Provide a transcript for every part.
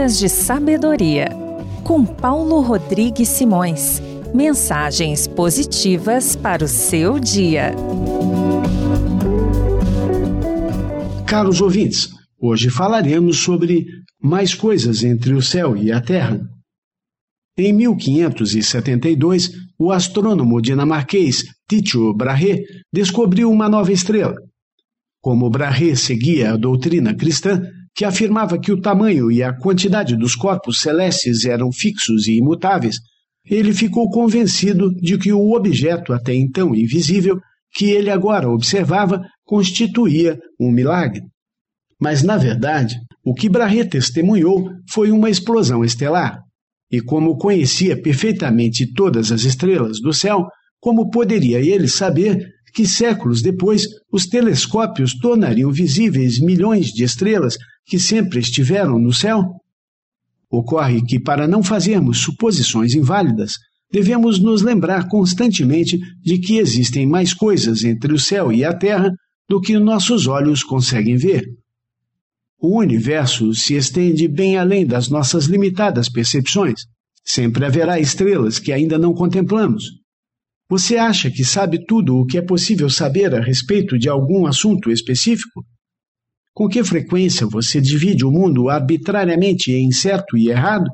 Gotas de Sabedoria, com Paulo Rodrigues Simões. Mensagens positivas para o seu dia. Caros ouvintes, hoje falaremos sobre mais coisas entre o céu e a terra. Em 1572, o astrônomo dinamarquês Tycho Brahe descobriu uma nova estrela. Como Brahe seguia a doutrina cristã, que afirmava que o tamanho e a quantidade dos corpos celestes eram fixos e imutáveis, ele ficou convencido de que o objeto até então invisível, que ele agora observava, constituía um milagre. Mas, na verdade, o que Brahe testemunhou foi uma explosão estelar. E como conhecia perfeitamente todas as estrelas do céu, como poderia ele saber que séculos depois os telescópios tornariam visíveis milhões de estrelas que sempre estiveram no céu? Ocorre que, para não fazermos suposições inválidas, devemos nos lembrar constantemente de que existem mais coisas entre o céu e a terra do que nossos olhos conseguem ver. O universo se estende bem além das nossas limitadas percepções. Sempre haverá estrelas que ainda não contemplamos. Você acha que sabe tudo o que é possível saber a respeito de algum assunto específico? Com que frequência você divide o mundo arbitrariamente em certo e errado?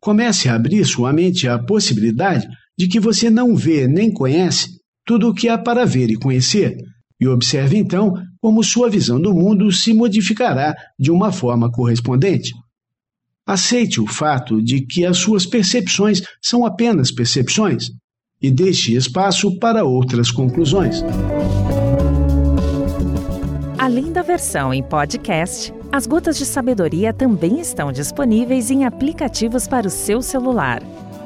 Comece a abrir sua mente à possibilidade de que você não vê nem conhece tudo o que há para ver e conhecer, e observe então como sua visão do mundo se modificará de uma forma correspondente. Aceite o fato de que as suas percepções são apenas percepções e deixe espaço para outras conclusões. Além da versão em podcast, as Gotas de Sabedoria também estão disponíveis em aplicativos para o seu celular.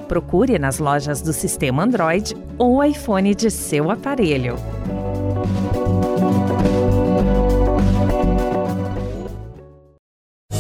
Procure nas lojas do sistema Android ou iPhone de seu aparelho.